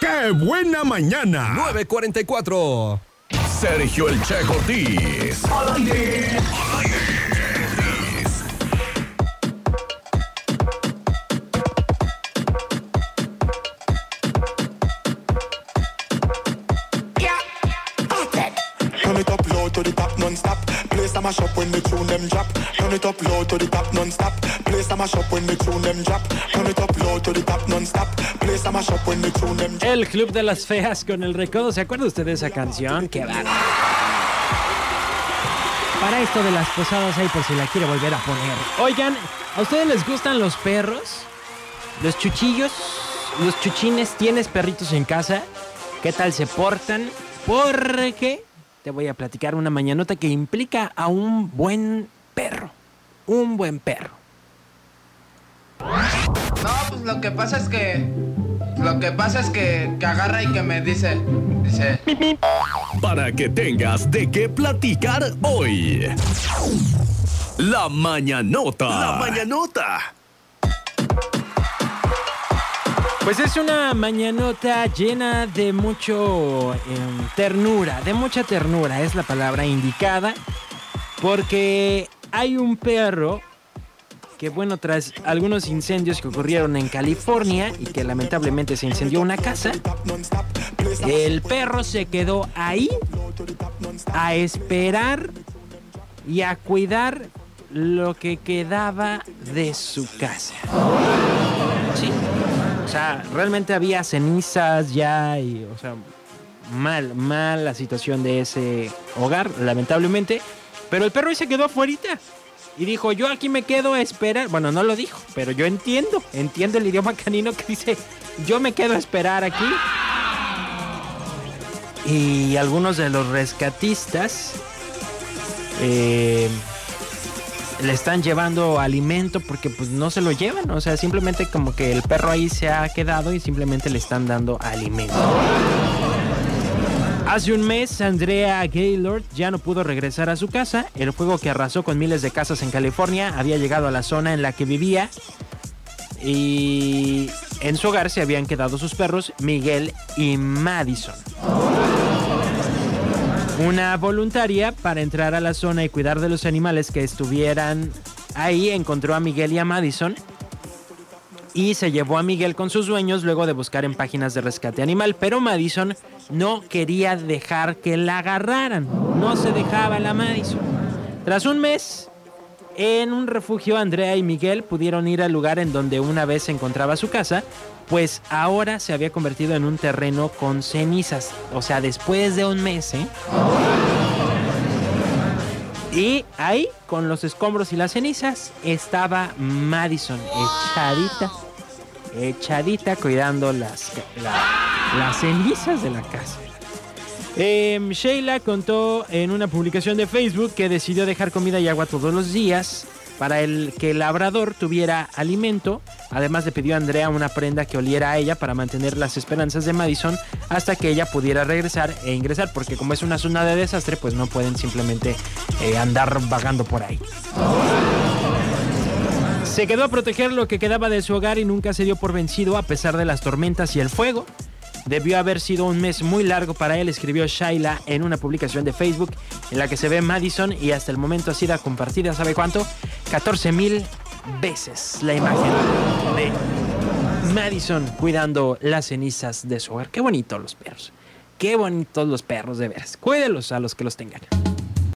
¡Qué buena mañana! 944. Sergio El Che Cortés. Turn it up non-stop. El Club de las Feas con el recodo. ¿Se acuerda usted de esa canción? ¡Qué bárbaro! Para esto de las posadas ahí por si la quiere volver a poner. Oigan, ¿a ustedes les gustan los perros? ¿Los chuchillos? ¿Los chuchines? ¿Tienes perritos en casa? ¿Qué tal se portan? Porque te voy a platicar una mañanota que implica a un buen perro. Un buen perro. No, pues lo que pasa es que. Lo que pasa es que, que agarra y que me dice. Dice. Para que tengas de qué platicar hoy. La mañanota. La mañanota. Pues es una mañanota llena de mucho em, ternura, de mucha ternura, es la palabra indicada, porque hay un perro que, bueno, tras algunos incendios que ocurrieron en California y que lamentablemente se incendió una casa, el perro se quedó ahí a esperar y a cuidar lo que quedaba de su casa. O sea, realmente había cenizas ya y, o sea, mal, mal la situación de ese hogar, lamentablemente. Pero el perro ahí se quedó afuera y dijo, yo aquí me quedo a esperar. Bueno, no lo dijo, pero yo entiendo, entiendo el idioma canino que dice, yo me quedo a esperar aquí. Y algunos de los rescatistas eh, le están llevando alimento porque pues no se lo llevan, o sea, simplemente como que el perro ahí se ha quedado y simplemente le están dando alimento. Hace un mes, Andrea Gaylord ya no pudo regresar a su casa. El fuego que arrasó con miles de casas en California había llegado a la zona en la que vivía. Y en su hogar se habían quedado sus perros, Miguel y Madison. Una voluntaria para entrar a la zona y cuidar de los animales que estuvieran ahí encontró a Miguel y a Madison y se llevó a Miguel con sus dueños luego de buscar en páginas de rescate animal, pero Madison no quería dejar que la agarraran, no se dejaba la Madison. Tras un mes en un refugio, Andrea y Miguel pudieron ir al lugar en donde una vez se encontraba su casa, pues ahora se había convertido en un terreno con cenizas, o sea, después de un mes, ¿eh? Y ahí, con los escombros y las cenizas, estaba Madison, echadita, echadita, cuidando las, la- las cenizas de la casa. Em, Sheila contó en una publicación de Facebook que decidió dejar comida y agua todos los días para el que el labrador tuviera alimento. Además le pidió a Andrea una prenda que oliera a ella para mantener las esperanzas de Madison hasta que ella pudiera regresar e ingresar, porque como es una zona de desastre, pues no pueden simplemente eh, andar vagando por ahí. Se quedó a proteger lo que quedaba de su hogar y nunca se dio por vencido a pesar de las tormentas y el fuego. Debió haber sido un mes muy largo para él, escribió Shaila en una publicación de Facebook en la que se ve Madison y hasta el momento ha sido compartida, ¿sabe cuánto? 14 mil veces la imagen de Madison cuidando las cenizas de su hogar. Qué bonitos los perros. Qué bonitos los perros, de veras. Cuídelos a los que los tengan.